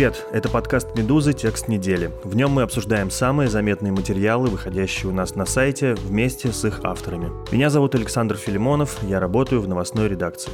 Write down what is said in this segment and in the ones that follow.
Привет, это подкаст «Медузы. Текст недели». В нем мы обсуждаем самые заметные материалы, выходящие у нас на сайте, вместе с их авторами. Меня зовут Александр Филимонов, я работаю в новостной редакции.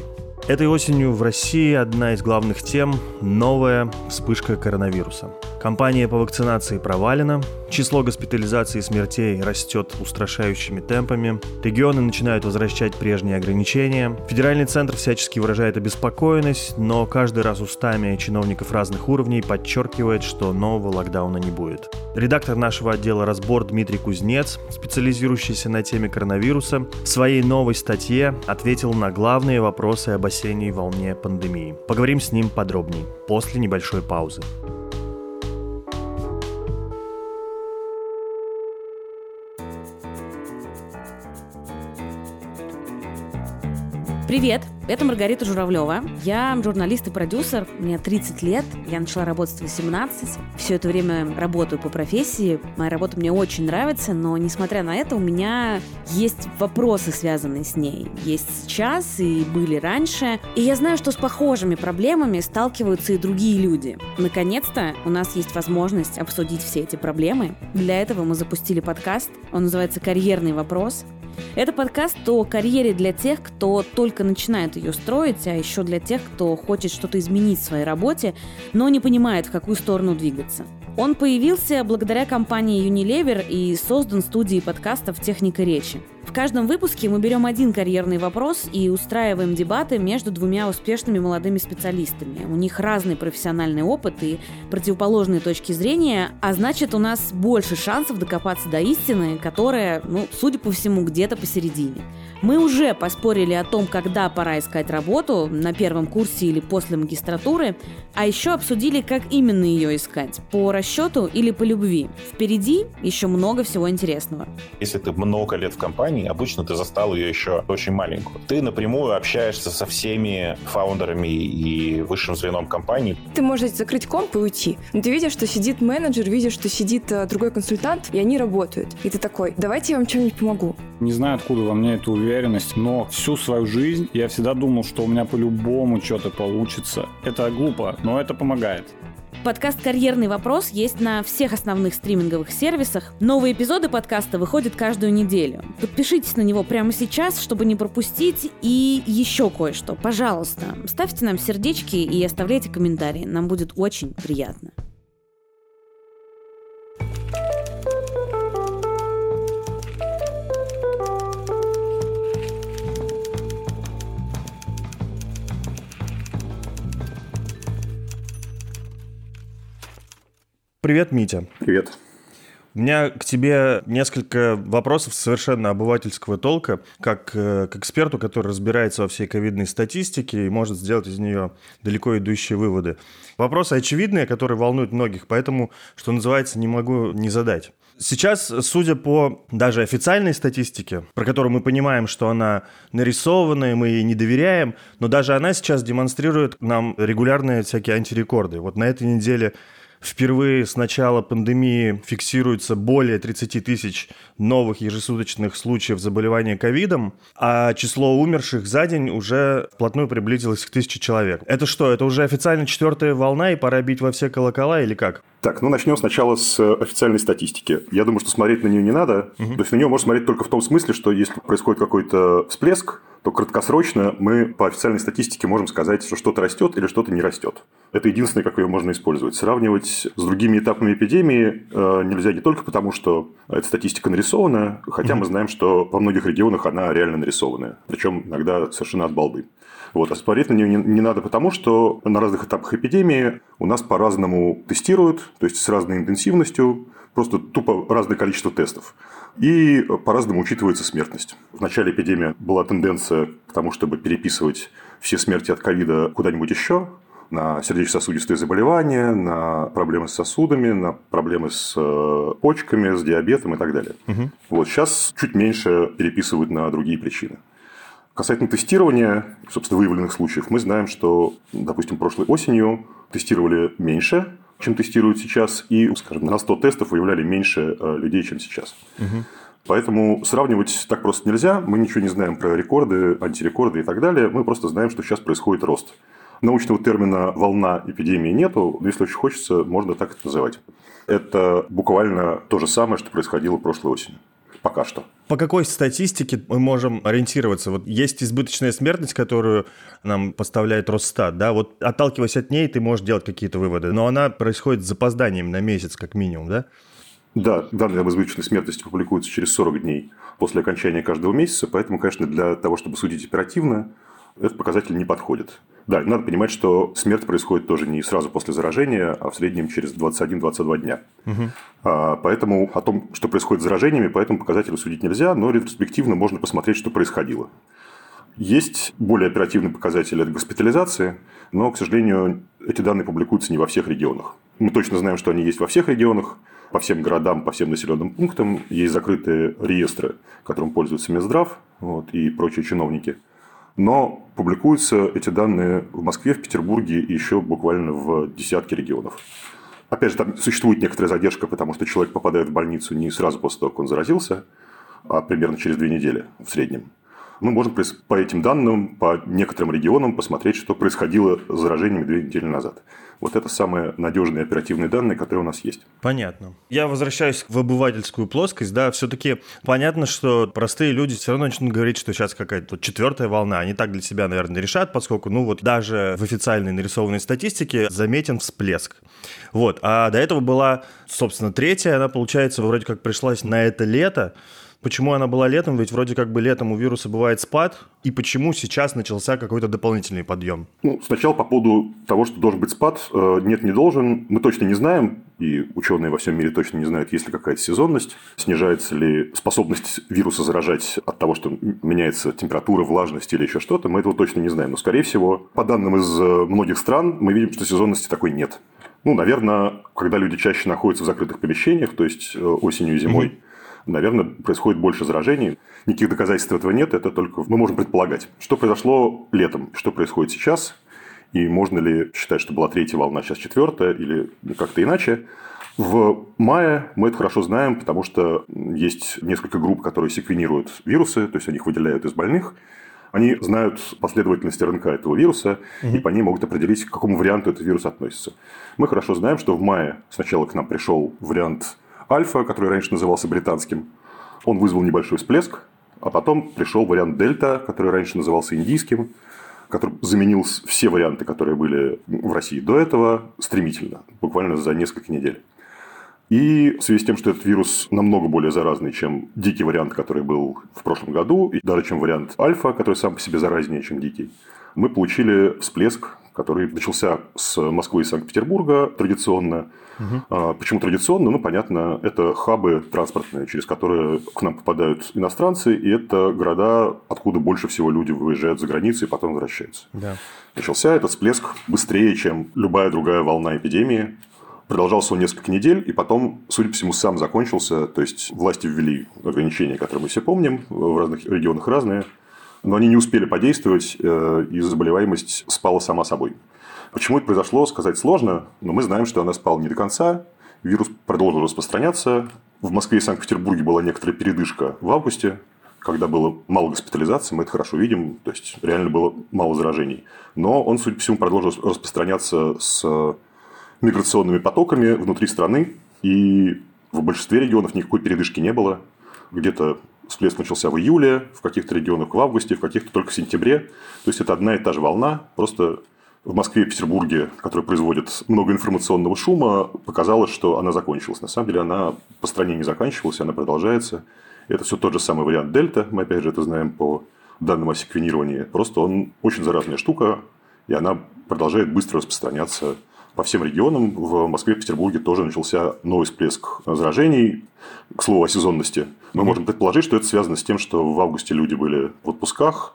Этой осенью в России одна из главных тем – новая вспышка коронавируса. Кампания по вакцинации провалена, число госпитализаций и смертей растет устрашающими темпами, регионы начинают возвращать прежние ограничения, федеральный центр всячески выражает обеспокоенность, но каждый раз устами чиновников разных уровней подчеркивает, что нового локдауна не будет. Редактор нашего отдела «Разбор» Дмитрий Кузнец, специализирующийся на теме коронавируса, в своей новой статье ответил на главные вопросы об осенней волне пандемии. Поговорим с ним подробнее после небольшой паузы. Привет! Это Маргарита Журавлева. Я журналист и продюсер. Мне 30 лет. Я начала работать в 18. Все это время работаю по профессии. Моя работа мне очень нравится, но несмотря на это, у меня есть вопросы, связанные с ней. Есть сейчас и были раньше. И я знаю, что с похожими проблемами сталкиваются и другие люди. Наконец-то у нас есть возможность обсудить все эти проблемы. Для этого мы запустили подкаст. Он называется «Карьерный вопрос». Это подкаст о карьере для тех, кто только начинает ее строить, а еще для тех, кто хочет что-то изменить в своей работе, но не понимает, в какую сторону двигаться. Он появился благодаря компании Unilever и создан студией подкастов «Техника речи». В каждом выпуске мы берем один карьерный вопрос и устраиваем дебаты между двумя успешными молодыми специалистами. У них разный профессиональный опыт и противоположные точки зрения, а значит у нас больше шансов докопаться до истины, которая, ну, судя по всему, где-то посередине. Мы уже поспорили о том, когда пора искать работу, на первом курсе или после магистратуры, а еще обсудили, как именно ее искать, по расчету или по любви. Впереди еще много всего интересного. Если ты много лет в компании, обычно ты застал ее еще очень маленькую. Ты напрямую общаешься со всеми фаундерами и высшим звеном компании. Ты можешь закрыть комп и уйти. Но ты видишь, что сидит менеджер, видишь, что сидит э, другой консультант, и они работают. И ты такой, давайте я вам чем-нибудь помогу. Не знаю, откуда во мне эта уверенность, но всю свою жизнь я всегда думал, что у меня по-любому что-то получится. Это глупо, но это помогает. Подкаст «Карьерный вопрос» есть на всех основных стриминговых сервисах. Новые эпизоды подкаста выходят каждую неделю. Подпишитесь на него прямо сейчас, чтобы не пропустить. И еще кое-что. Пожалуйста, ставьте нам сердечки и оставляйте комментарии. Нам будет очень приятно. Привет, Митя. Привет. У меня к тебе несколько вопросов совершенно обывательского толка, как э, к эксперту, который разбирается во всей ковидной статистике и может сделать из нее далеко идущие выводы. Вопросы очевидные, которые волнуют многих, поэтому, что называется, не могу не задать. Сейчас, судя по даже официальной статистике, про которую мы понимаем, что она нарисованная, мы ей не доверяем, но даже она сейчас демонстрирует нам регулярные всякие антирекорды. Вот на этой неделе Впервые с начала пандемии фиксируется более 30 тысяч новых ежесуточных случаев заболевания ковидом, а число умерших за день уже вплотную приблизилось к тысяче человек. Это что, это уже официально четвертая волна и пора бить во все колокола или как? Так, ну начнем сначала с э, официальной статистики. Я думаю, что смотреть на нее не надо. Угу. То есть на нее можно смотреть только в том смысле, что если происходит какой-то всплеск, то краткосрочно мы по официальной статистике можем сказать, что что-то растет или что-то не растет. Это единственное, как ее можно использовать. Сравнивать с другими этапами эпидемии э, нельзя не только потому, что эта статистика нарисована, хотя мы знаем, что во многих регионах она реально нарисованная. Причем иногда совершенно от балды. Вот. А смотреть на нее не, не надо потому, что на разных этапах эпидемии у нас по-разному тестируют, то есть с разной интенсивностью, просто тупо разное количество тестов. И по-разному учитывается смертность. В начале эпидемии была тенденция к тому, чтобы переписывать все смерти от ковида куда-нибудь еще, на сердечно-сосудистые заболевания, на проблемы с сосудами, на проблемы с э, почками, с диабетом и так далее. Угу. Вот сейчас чуть меньше переписывают на другие причины. Касательно тестирования, собственно, выявленных случаев, мы знаем, что, допустим, прошлой осенью тестировали меньше, чем тестируют сейчас, и, скажем, на 100 тестов выявляли меньше э, людей, чем сейчас. Угу. Поэтому сравнивать так просто нельзя. Мы ничего не знаем про рекорды, антирекорды и так далее. Мы просто знаем, что сейчас происходит рост. Научного термина «волна эпидемии» нету, но если очень хочется, можно так это называть. Это буквально то же самое, что происходило прошлой осенью. Пока что. По какой статистике мы можем ориентироваться? Вот есть избыточная смертность, которую нам поставляет Росстат, да? Вот отталкиваясь от ней, ты можешь делать какие-то выводы, но она происходит с запозданием на месяц как минимум, да? Да, данные об избыточной смертности публикуются через 40 дней после окончания каждого месяца, поэтому, конечно, для того, чтобы судить оперативно, этот показатель не подходит. Да, надо понимать, что смерть происходит тоже не сразу после заражения, а в среднем через 21-22 дня. Угу. А, поэтому о том, что происходит с заражениями, по этому показателю судить нельзя, но ретроспективно можно посмотреть, что происходило. Есть более оперативный показатель – это госпитализации, но, к сожалению, эти данные публикуются не во всех регионах. Мы точно знаем, что они есть во всех регионах, по всем городам, по всем населенным пунктам. Есть закрытые реестры, которым пользуются Минздрав вот, и прочие чиновники – но публикуются эти данные в Москве, в Петербурге и еще буквально в десятке регионов. Опять же, там существует некоторая задержка, потому что человек попадает в больницу не сразу после того, как он заразился, а примерно через две недели в среднем. Мы можем по этим данным, по некоторым регионам посмотреть, что происходило с заражениями две недели назад. Вот это самые надежные оперативные данные, которые у нас есть. Понятно. Я возвращаюсь в обывательскую плоскость. Да, все-таки понятно, что простые люди все равно начнут говорить, что сейчас какая-то четвертая волна. Они так для себя, наверное, решат, поскольку, ну вот даже в официальной нарисованной статистике заметен всплеск. Вот. А до этого была, собственно, третья. Она, получается, вроде как пришлась на это лето. Почему она была летом? Ведь вроде как бы летом у вируса бывает спад. И почему сейчас начался какой-то дополнительный подъем? Ну, сначала по поводу того, что должен быть спад. Э, нет, не должен. Мы точно не знаем. И ученые во всем мире точно не знают, есть ли какая-то сезонность. Снижается ли способность вируса заражать от того, что меняется температура, влажность или еще что-то. Мы этого точно не знаем. Но, скорее всего, по данным из э, многих стран, мы видим, что сезонности такой нет. Ну, наверное, когда люди чаще находятся в закрытых помещениях, то есть э, осенью и зимой, наверное, происходит больше заражений. Никаких доказательств этого нет, это только мы можем предполагать. Что произошло летом, что происходит сейчас, и можно ли считать, что была третья волна, сейчас четвертая, или как-то иначе. В мае мы это хорошо знаем, потому что есть несколько групп, которые секвенируют вирусы, то есть они их выделяют из больных. Они знают последовательность РНК этого вируса, угу. и по ней могут определить, к какому варианту этот вирус относится. Мы хорошо знаем, что в мае сначала к нам пришел вариант Альфа, который раньше назывался британским, он вызвал небольшой всплеск, а потом пришел вариант Дельта, который раньше назывался индийским, который заменил все варианты, которые были в России до этого, стремительно, буквально за несколько недель. И в связи с тем, что этот вирус намного более заразный, чем дикий вариант, который был в прошлом году, и даже чем вариант альфа, который сам по себе заразнее, чем дикий, мы получили всплеск, который начался с Москвы и Санкт-Петербурга традиционно, Угу. Почему традиционно? Ну, понятно, это хабы транспортные, через которые к нам попадают иностранцы, и это города, откуда больше всего люди выезжают за границу и потом возвращаются. Да. Начался этот всплеск быстрее, чем любая другая волна эпидемии. Продолжался он несколько недель, и потом, судя по всему, сам закончился. То есть, власти ввели ограничения, которые мы все помним, в разных регионах разные. Но они не успели подействовать, э, и заболеваемость спала сама собой. Почему это произошло, сказать сложно, но мы знаем, что она спала не до конца. Вирус продолжил распространяться. В Москве и Санкт-Петербурге была некоторая передышка в августе, когда было мало госпитализации, мы это хорошо видим, то есть реально было мало заражений. Но он, судя по всему, продолжил распространяться с миграционными потоками внутри страны, и в большинстве регионов никакой передышки не было. Где-то всплеск начался в июле, в каких-то регионах в августе, в каких-то только в сентябре. То есть это одна и та же волна, просто в Москве и Петербурге, которые производят много информационного шума, показалось, что она закончилась. На самом деле она по стране не заканчивалась, она продолжается. Это все тот же самый вариант дельта. Мы опять же это знаем по данном секвенировании. Просто он очень заразная штука, и она продолжает быстро распространяться по всем регионам. В Москве и Петербурге тоже начался новый всплеск заражений. К слову о сезонности. Мы можем предположить, что это связано с тем, что в августе люди были в отпусках,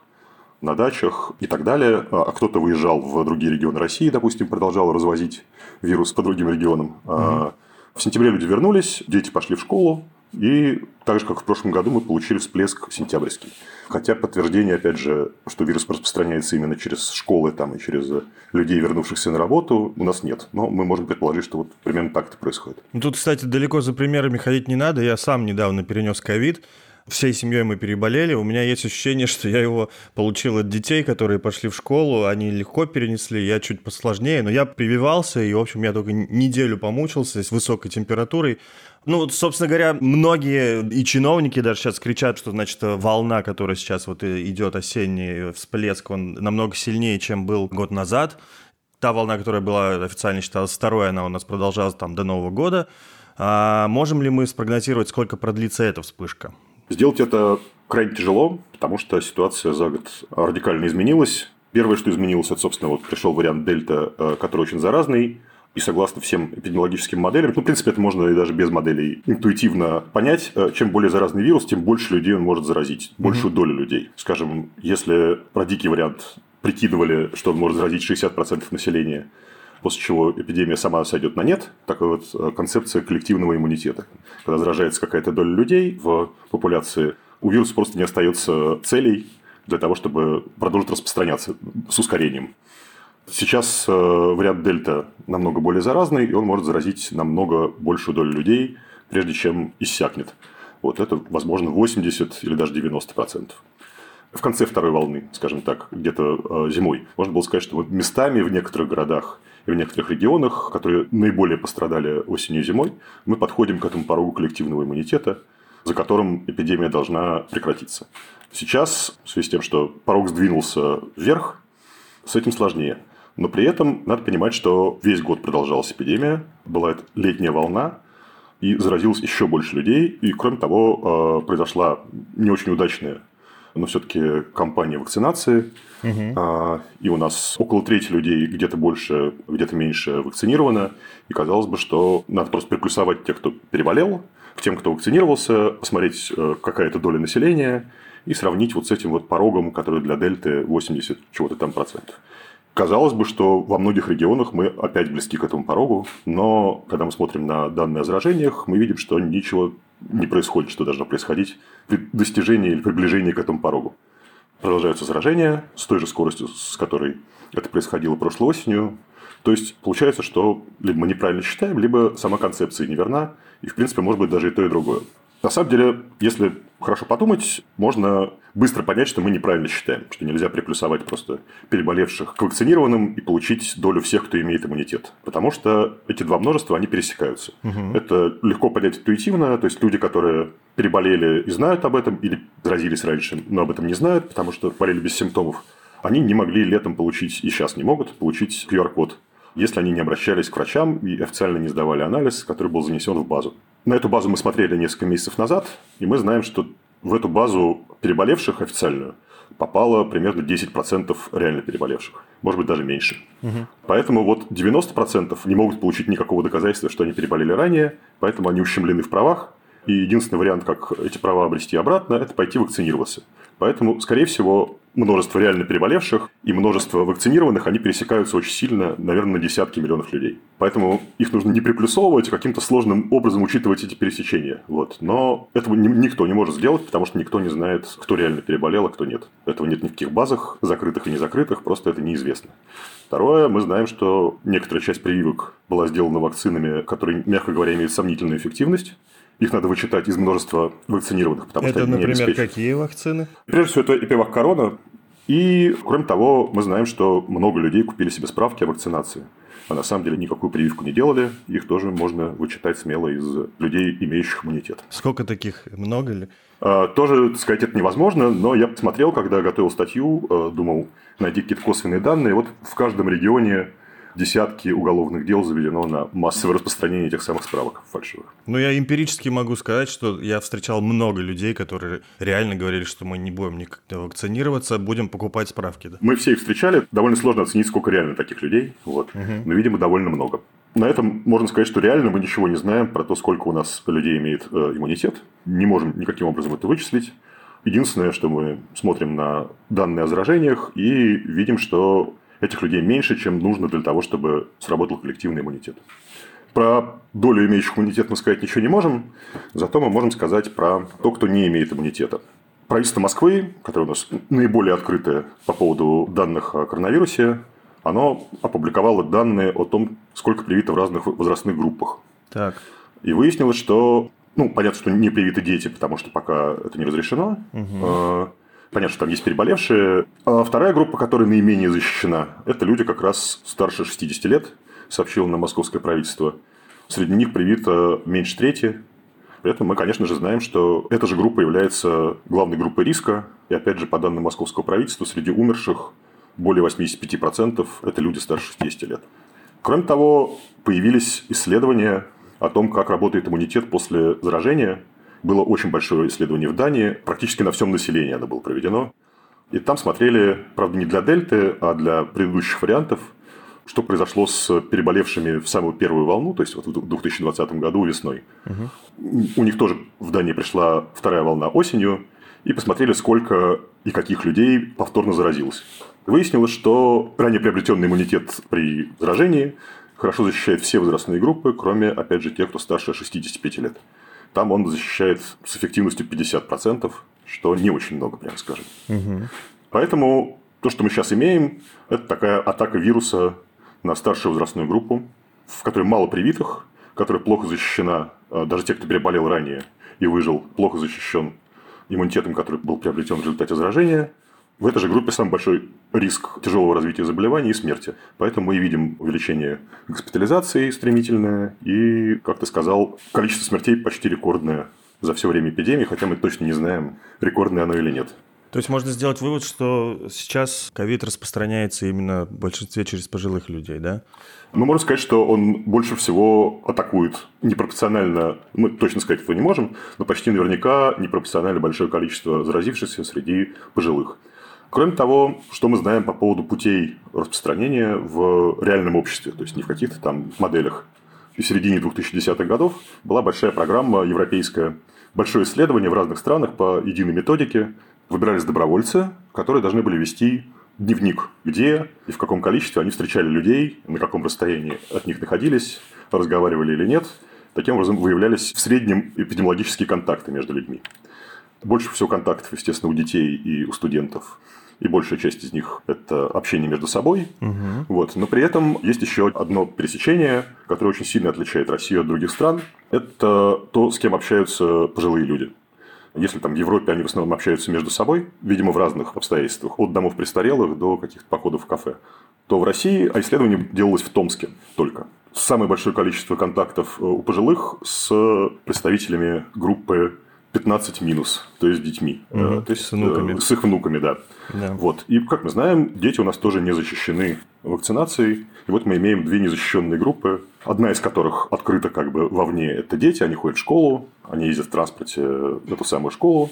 на дачах и так далее, а кто-то выезжал в другие регионы России, допустим, продолжал развозить вирус по другим регионам. Угу. В сентябре люди вернулись, дети пошли в школу, и так же, как в прошлом году, мы получили всплеск сентябрьский. Хотя подтверждение, опять же, что вирус распространяется именно через школы там, и через людей, вернувшихся на работу, у нас нет. Но мы можем предположить, что вот примерно так это происходит. Ну, тут, кстати, далеко за примерами ходить не надо. Я сам недавно перенес ковид. Всей семьей мы переболели. У меня есть ощущение, что я его получил от детей, которые пошли в школу. Они легко перенесли, я чуть посложнее. Но я прививался, и, в общем, я только неделю помучился с высокой температурой. Ну, собственно говоря, многие и чиновники даже сейчас кричат, что, значит, волна, которая сейчас вот идет осенний всплеск, он намного сильнее, чем был год назад. Та волна, которая была официально считалась второй, она у нас продолжалась там до Нового года. А можем ли мы спрогнозировать, сколько продлится эта вспышка? Сделать это крайне тяжело, потому что ситуация за год радикально изменилась. Первое, что изменилось, это, собственно, вот пришел вариант дельта, э, который очень заразный. И согласно всем эпидемиологическим моделям, ну, в принципе, это можно и даже без моделей интуитивно понять, э, чем более заразный вирус, тем больше людей он может заразить, большую mm-hmm. долю людей. Скажем, если про дикий вариант прикидывали, что он может заразить 60% населения, после чего эпидемия сама сойдет на нет. Такая вот э, концепция коллективного иммунитета. Когда заражается какая-то доля людей в популяции, у вируса просто не остается целей для того, чтобы продолжить распространяться с ускорением. Сейчас э, вариант дельта намного более заразный, и он может заразить намного большую долю людей, прежде чем иссякнет. Вот это, возможно, 80 или даже 90 процентов. В конце второй волны, скажем так, где-то э, зимой, можно было сказать, что местами в некоторых городах и в некоторых регионах, которые наиболее пострадали осенью и зимой, мы подходим к этому порогу коллективного иммунитета, за которым эпидемия должна прекратиться. Сейчас, в связи с тем, что порог сдвинулся вверх, с этим сложнее. Но при этом надо понимать, что весь год продолжалась эпидемия, была эта летняя волна, и заразилось еще больше людей. И, кроме того, э, произошла не очень удачная но все-таки кампания вакцинации. Угу. И у нас около трети людей где-то больше, где-то меньше вакцинировано. И казалось бы, что надо просто приплюсовать тех, кто переболел, к тем, кто вакцинировался, посмотреть, э, какая это доля населения, и сравнить вот с этим вот порогом, который для дельты 80 чего-то там процентов. Казалось бы, что во многих регионах мы опять близки к этому порогу, но когда мы смотрим на данные о заражениях, мы видим, что ничего не происходит, что должно происходить при достижении или приближении к этому порогу. Продолжаются заражения с той же скоростью, с которой это происходило прошлой осенью. То есть, получается, что либо мы неправильно считаем, либо сама концепция неверна, и, в принципе, может быть даже и то, и другое. На самом деле, если хорошо подумать, можно быстро понять, что мы неправильно считаем, что нельзя приплюсовать просто переболевших к вакцинированным и получить долю всех, кто имеет иммунитет. Потому что эти два множества, они пересекаются. Угу. Это легко понять интуитивно, то есть люди, которые переболели и знают об этом, или заразились раньше, но об этом не знают, потому что болели без симптомов, они не могли летом получить, и сейчас не могут, получить QR-код если они не обращались к врачам и официально не сдавали анализ, который был занесен в базу. На эту базу мы смотрели несколько месяцев назад, и мы знаем, что в эту базу переболевших официальную попало примерно 10% реально переболевших. Может быть, даже меньше. Угу. Поэтому вот 90% не могут получить никакого доказательства, что они переболели ранее, поэтому они ущемлены в правах. И единственный вариант, как эти права обрести обратно, это пойти вакцинироваться. Поэтому, скорее всего, множество реально переболевших и множество вакцинированных, они пересекаются очень сильно, наверное, на десятки миллионов людей. Поэтому их нужно не приплюсовывать, а каким-то сложным образом учитывать эти пересечения. Вот. Но этого никто не может сделать, потому что никто не знает, кто реально переболел, а кто нет. Этого нет ни в каких базах, закрытых и не закрытых, просто это неизвестно. Второе, мы знаем, что некоторая часть прививок была сделана вакцинами, которые, мягко говоря, имеют сомнительную эффективность. Их надо вычитать из множества вакцинированных, потому это, что они например, не какие вакцины? Прежде всего, это Эпивак Корона. И, кроме того, мы знаем, что много людей купили себе справки о вакцинации. А на самом деле никакую прививку не делали. Их тоже можно вычитать смело из людей, имеющих иммунитет. Сколько таких? Много ли? А, тоже сказать это невозможно, но я посмотрел, когда готовил статью, э, думал найти какие-то косвенные данные. Вот в каждом регионе десятки уголовных дел заведено на массовое распространение этих самых справок фальшивых. Ну, я эмпирически могу сказать, что я встречал много людей, которые реально говорили, что мы не будем никогда вакцинироваться, будем покупать справки. Да? Мы все их встречали. Довольно сложно оценить, сколько реально таких людей. Вот. Угу. Но, видимо, довольно много. На этом можно сказать, что реально мы ничего не знаем про то, сколько у нас людей имеет э, иммунитет. Не можем никаким образом это вычислить. Единственное, что мы смотрим на данные о заражениях и видим, что этих людей меньше, чем нужно для того, чтобы сработал коллективный иммунитет. Про долю имеющих иммунитет мы сказать ничего не можем, зато мы можем сказать про то, кто не имеет иммунитета. Правительство Москвы, которое у нас наиболее открытое по поводу данных о коронавирусе, оно опубликовало данные о том, сколько привито в разных возрастных группах. Так. И выяснилось, что, ну, понятно, что не привиты дети, потому что пока это не разрешено. Угу. Понятно, что там есть переболевшие. А вторая группа, которая наименее защищена, это люди как раз старше 60 лет, сообщило на московское правительство. Среди них привито меньше трети. При этом мы, конечно же, знаем, что эта же группа является главной группой риска. И опять же, по данным московского правительства, среди умерших более 85% это люди старше 60 лет. Кроме того, появились исследования о том, как работает иммунитет после заражения. Было очень большое исследование в Дании, практически на всем населении оно было проведено. И там смотрели, правда, не для дельты, а для предыдущих вариантов, что произошло с переболевшими в самую первую волну, то есть вот в 2020 году весной. Угу. У них тоже в Дании пришла вторая волна осенью, и посмотрели, сколько и каких людей повторно заразилось. Выяснилось, что ранее приобретенный иммунитет при заражении хорошо защищает все возрастные группы, кроме, опять же, тех, кто старше 65 лет. Там он защищает с эффективностью 50%, что не очень много, прямо скажем. Угу. Поэтому то, что мы сейчас имеем, это такая атака вируса на старшую возрастную группу, в которой мало привитых, которая плохо защищена, а, даже те, кто переболел ранее и выжил, плохо защищен иммунитетом, который был приобретен в результате заражения. В этой же группе самый большой риск тяжелого развития заболеваний и смерти. Поэтому мы и видим увеличение госпитализации стремительное и, как ты сказал, количество смертей почти рекордное за все время эпидемии, хотя мы точно не знаем, рекордное оно или нет. То есть можно сделать вывод, что сейчас ковид распространяется именно в большинстве через пожилых людей, да? Ну, можно сказать, что он больше всего атакует непропорционально, мы точно сказать этого не можем, но почти наверняка непропорционально большое количество заразившихся среди пожилых. Кроме того, что мы знаем по поводу путей распространения в реальном обществе, то есть не в каких-то там моделях. В середине 2010-х годов была большая программа европейская, большое исследование в разных странах по единой методике. Выбирались добровольцы, которые должны были вести дневник, где и в каком количестве они встречали людей, на каком расстоянии от них находились, разговаривали или нет. Таким образом, выявлялись в среднем эпидемиологические контакты между людьми. Больше всего контактов, естественно, у детей и у студентов. И большая часть из них – это общение между собой. Угу. Вот. Но при этом есть еще одно пересечение, которое очень сильно отличает Россию от других стран. Это то, с кем общаются пожилые люди. Если там в Европе они в основном общаются между собой, видимо, в разных обстоятельствах, от домов престарелых до каких-то походов в кафе, то в России а исследование делалось в Томске только. Самое большое количество контактов э, у пожилых с представителями группы 15 минус, то есть детьми. Угу, то есть с внуками. С их внуками, да. да. Вот. И, как мы знаем, дети у нас тоже не защищены вакцинацией. И вот мы имеем две незащищенные группы, одна из которых открыта как бы вовне. Это дети, они ходят в школу, они ездят в транспорте в эту самую школу.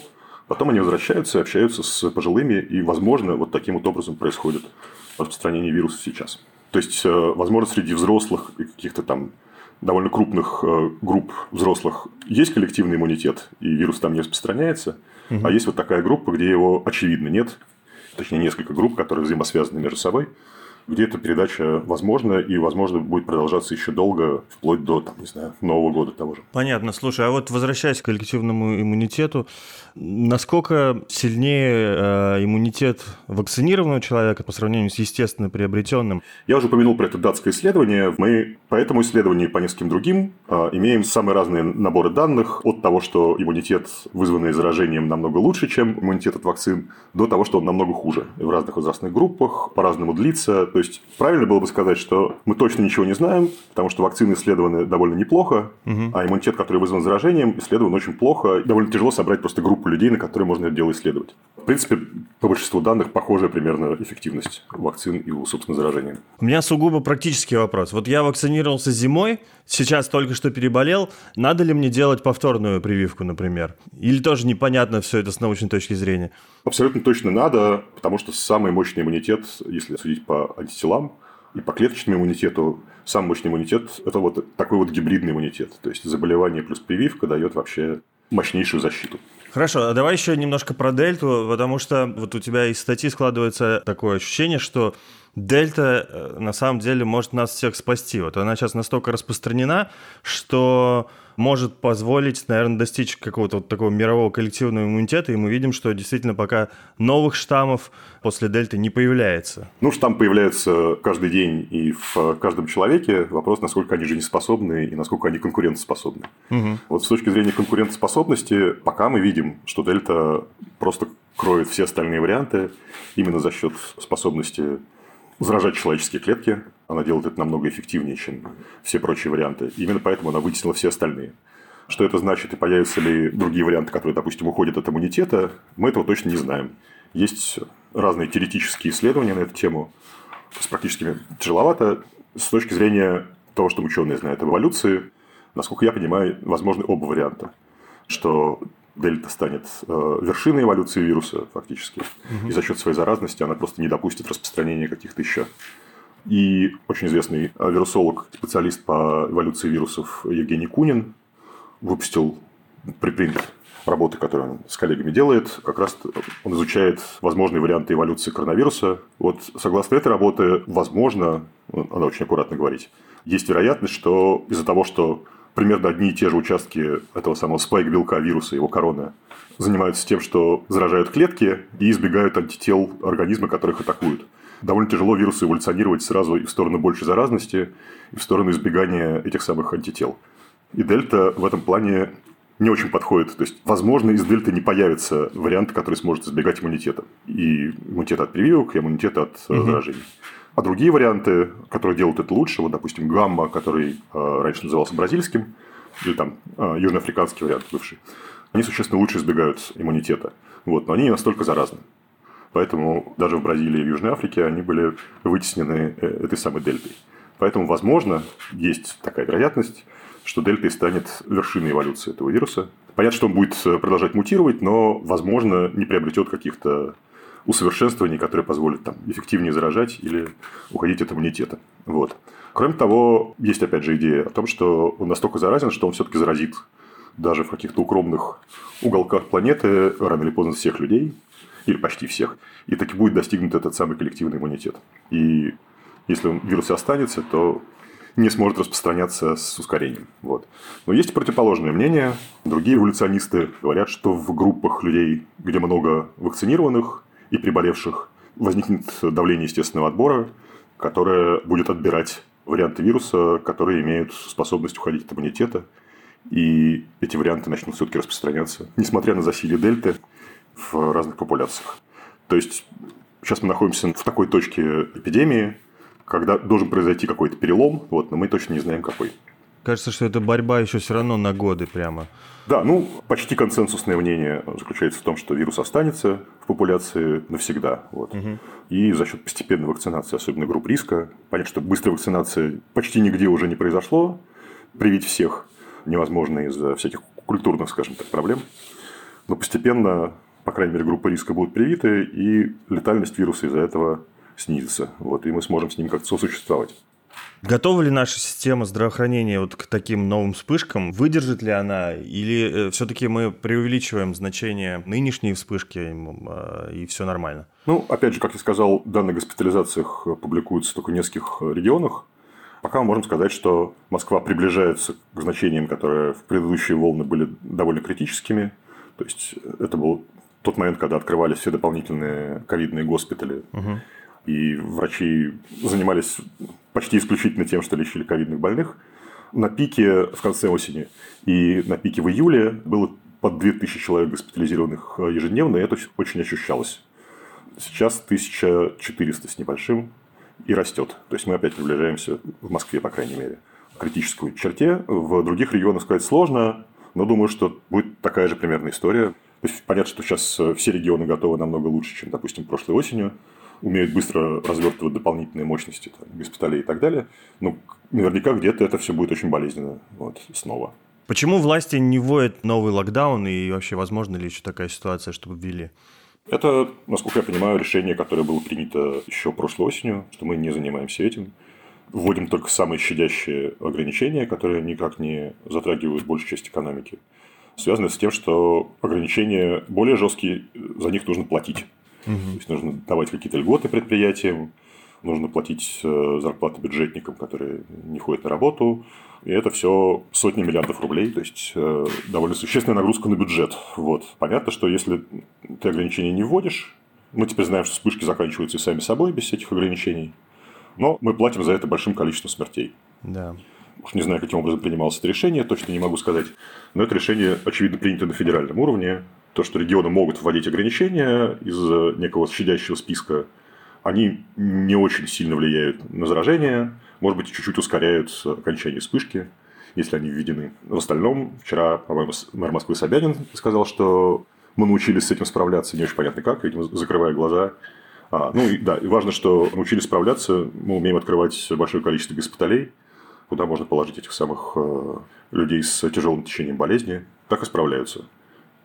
Потом они возвращаются и общаются с пожилыми, и, возможно, вот таким вот образом происходит распространение вируса сейчас. То есть, э, возможно, среди взрослых и каких-то там довольно крупных э, групп взрослых есть коллективный иммунитет, и вирус там не распространяется, угу. а есть вот такая группа, где его очевидно нет, точнее несколько групп, которые взаимосвязаны между собой, где эта передача возможна и, возможно, будет продолжаться еще долго, вплоть до, там, не знаю, Нового года того же. Понятно. Слушай, а вот возвращаясь к коллективному иммунитету, насколько сильнее э, иммунитет вакцинированного человека по сравнению с естественно приобретенным? Я уже упомянул про это датское исследование. Мы по этому исследованию и по нескольким другим э, имеем самые разные наборы данных от того, что иммунитет, вызванный заражением, намного лучше, чем иммунитет от вакцин, до того, что он намного хуже в разных возрастных группах, по-разному длится. То есть, правильно было бы сказать, что мы точно ничего не знаем, потому что вакцины исследованы довольно неплохо, угу. а иммунитет, который вызван заражением, исследован очень плохо. Довольно тяжело собрать просто группу людей, на которые можно это дело исследовать. В принципе, по большинству данных похожая примерно эффективность вакцин и у, собственно, заражения. У меня сугубо практический вопрос. Вот я вакцинировался зимой, сейчас только что переболел. Надо ли мне делать повторную прививку, например? Или тоже непонятно все это с научной точки зрения? Абсолютно точно надо, потому что самый мощный иммунитет, если судить по антителам и по клеточному иммунитету, самый мощный иммунитет – это вот такой вот гибридный иммунитет. То есть, заболевание плюс прививка дает вообще мощнейшую защиту. Хорошо, а давай еще немножко про дельту, потому что вот у тебя из статьи складывается такое ощущение, что дельта э, на самом деле может нас всех спасти. Вот она сейчас настолько распространена, что может позволить, наверное, достичь какого-то вот такого мирового коллективного иммунитета, и мы видим, что действительно пока новых штаммов после дельты не появляется. Ну, штамм появляется каждый день и в каждом человеке. Вопрос, насколько они жизнеспособны и насколько они конкурентоспособны. Угу. Вот с точки зрения конкурентоспособности, пока мы видим, что дельта просто кроет все остальные варианты именно за счет способности заражать человеческие клетки. Она делает это намного эффективнее, чем все прочие варианты. Именно поэтому она вытеснила все остальные. Что это значит и появятся ли другие варианты, которые, допустим, уходят от иммунитета, мы этого точно не знаем. Есть разные теоретические исследования на эту тему. С практически тяжеловато. С точки зрения того, что ученые знают об эволюции, насколько я понимаю, возможны оба варианта. Что дельта станет э, вершиной эволюции вируса фактически. Угу. И за счет своей заразности она просто не допустит распространения каких-то еще. И очень известный э, вирусолог, специалист по эволюции вирусов Евгений Кунин выпустил припринт работы, которую он с коллегами делает. Как раз он изучает возможные варианты эволюции коронавируса. Вот согласно этой работе, возможно, надо очень аккуратно говорить, есть вероятность, что из-за того, что примерно одни и те же участки этого самого спайк-белка вируса, его короны, занимаются тем, что заражают клетки и избегают антител организма, которых атакуют. Довольно тяжело вирусу эволюционировать сразу и в сторону большей заразности, и в сторону избегания этих самых антител. И дельта в этом плане не очень подходит. То есть, возможно, из дельты не появится вариант, который сможет избегать иммунитета. И иммунитета от прививок, и иммунитета от угу. заражений. А другие варианты, которые делают это лучше, вот, допустим, гамма, который э, раньше назывался бразильским, или там э, южноафриканский вариант бывший, они существенно лучше избегают иммунитета. Вот, но они не настолько заразны. Поэтому даже в Бразилии и в Южной Африке они были вытеснены э, этой самой дельтой. Поэтому, возможно, есть такая вероятность, что дельтой станет вершиной эволюции этого вируса. Понятно, что он будет продолжать мутировать, но, возможно, не приобретет каких-то усовершенствований, которые позволят там, эффективнее заражать или уходить от иммунитета. Вот. Кроме того, есть опять же идея о том, что он настолько заразен, что он все-таки заразит даже в каких-то укромных уголках планеты рано или поздно всех людей, или почти всех, и таки будет достигнут этот самый коллективный иммунитет. И если он, вирус останется, то не сможет распространяться с ускорением. Вот. Но есть противоположное мнение. Другие эволюционисты говорят, что в группах людей, где много вакцинированных, и приболевших возникнет давление естественного отбора, которое будет отбирать варианты вируса, которые имеют способность уходить от иммунитета. И эти варианты начнут все-таки распространяться, несмотря на засилие дельты в разных популяциях. То есть, сейчас мы находимся в такой точке эпидемии, когда должен произойти какой-то перелом, вот, но мы точно не знаем, какой. Кажется, что это борьба еще все равно на годы прямо. Да, ну, почти консенсусное мнение заключается в том, что вирус останется в популяции навсегда. Вот. Угу. И за счет постепенной вакцинации, особенно групп риска, понятно, что быстрой вакцинации почти нигде уже не произошло. Привить всех невозможно из-за всяких культурных, скажем так, проблем. Но постепенно, по крайней мере, группы риска будут привиты, и летальность вируса из-за этого снизится. Вот, и мы сможем с ним как-то сосуществовать. Готова ли наша система здравоохранения вот к таким новым вспышкам? Выдержит ли она? Или э, все-таки мы преувеличиваем значение нынешней вспышки э, и все нормально? Ну, опять же, как я сказал, данные о госпитализациях публикуются только в нескольких регионах. Пока мы можем сказать, что Москва приближается к значениям, которые в предыдущие волны были довольно критическими. То есть, это был тот момент, когда открывались все дополнительные ковидные госпитали. Угу и врачи занимались почти исключительно тем, что лечили ковидных больных. На пике в конце осени и на пике в июле было под 2000 человек госпитализированных ежедневно, и это очень ощущалось. Сейчас 1400 с небольшим, и растет. То есть мы опять приближаемся, в Москве, по крайней мере, к критической черте. В других регионах сказать сложно, но думаю, что будет такая же примерная история. То есть понятно, что сейчас э, все регионы готовы намного лучше, чем, допустим, прошлой осенью умеют быстро развертывать дополнительные мощности там, госпиталей и так далее. Ну, наверняка где-то это все будет очень болезненно вот, снова. Почему власти не вводят новый локдаун и вообще возможно ли еще такая ситуация, чтобы ввели? Это, насколько я понимаю, решение, которое было принято еще прошлой осенью, что мы не занимаемся этим. Вводим только самые щадящие ограничения, которые никак не затрагивают большую часть экономики. Связано с тем, что ограничения более жесткие, за них нужно платить. Угу. То есть нужно давать какие-то льготы предприятиям, нужно платить э, зарплаты бюджетникам, которые не ходят на работу. И это все сотни миллиардов рублей, то есть э, довольно существенная нагрузка на бюджет. Вот. Понятно, что если ты ограничения не вводишь, мы теперь знаем, что вспышки заканчиваются и сами собой без этих ограничений, но мы платим за это большим количеством смертей. Да. Уж не знаю, каким образом принималось это решение, точно не могу сказать. Но это решение, очевидно, принято на федеральном уровне. То, что регионы могут вводить ограничения из некого щадящего списка, они не очень сильно влияют на заражение, может быть, чуть-чуть ускоряют окончание вспышки, если они введены. В остальном, вчера, по-моему, мэр Москвы Собянин сказал, что мы научились с этим справляться, не очень понятно как, видимо, закрывая глаза. А, ну и да, и важно, что научились справляться, мы умеем открывать большое количество госпиталей, куда можно положить этих самых э, людей с тяжелым течением болезни, так и справляются.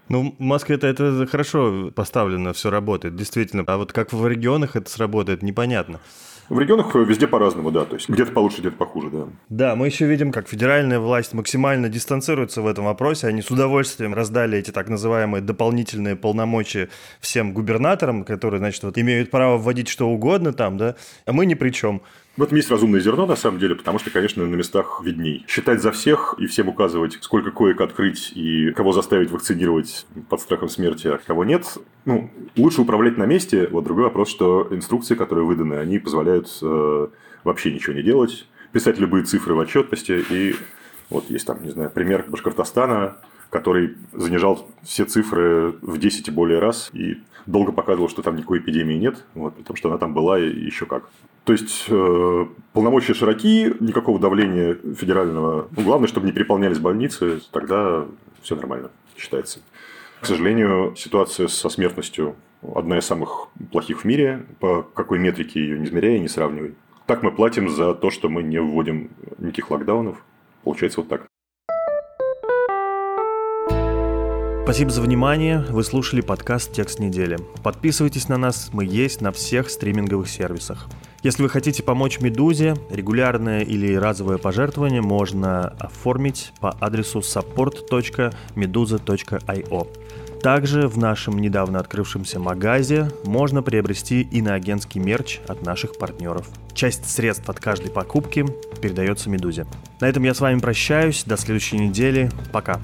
Ну, в Москве это, это хорошо поставлено, все работает, действительно. А вот как в регионах это сработает, непонятно. В регионах везде по-разному, да. То есть где-то получше, где-то похуже, да. Да, мы еще видим, как федеральная власть максимально дистанцируется в этом вопросе. Они с удовольствием раздали эти так называемые дополнительные полномочия всем губернаторам, которые, значит, вот имеют право вводить что угодно там, да, а мы ни при чем. В этом есть разумное зерно, на самом деле, потому что, конечно, на местах видней. Считать за всех и всем указывать, сколько коек открыть и кого заставить вакцинировать под страхом смерти, а кого нет, ну, лучше управлять на месте. Вот другой вопрос, что инструкции, которые выданы, они позволяют э, вообще ничего не делать, писать любые цифры в отчетности. И вот есть там, не знаю, пример Башкортостана, который занижал все цифры в 10 и более раз и долго показывал, что там никакой эпидемии нет, вот, потому что она там была и еще как. То есть э, полномочия широки, никакого давления федерального. Ну, главное, чтобы не переполнялись больницы, тогда все нормально считается. К сожалению, ситуация со смертностью одна из самых плохих в мире. По какой метрике ее не измеряя, не сравнивай. Так мы платим за то, что мы не вводим никаких локдаунов. Получается вот так. Спасибо за внимание. Вы слушали подкаст «Текст недели». Подписывайтесь на нас, мы есть на всех стриминговых сервисах. Если вы хотите помочь «Медузе», регулярное или разовое пожертвование можно оформить по адресу support.meduza.io. Также в нашем недавно открывшемся магазе можно приобрести иноагентский мерч от наших партнеров. Часть средств от каждой покупки передается «Медузе». На этом я с вами прощаюсь. До следующей недели. Пока.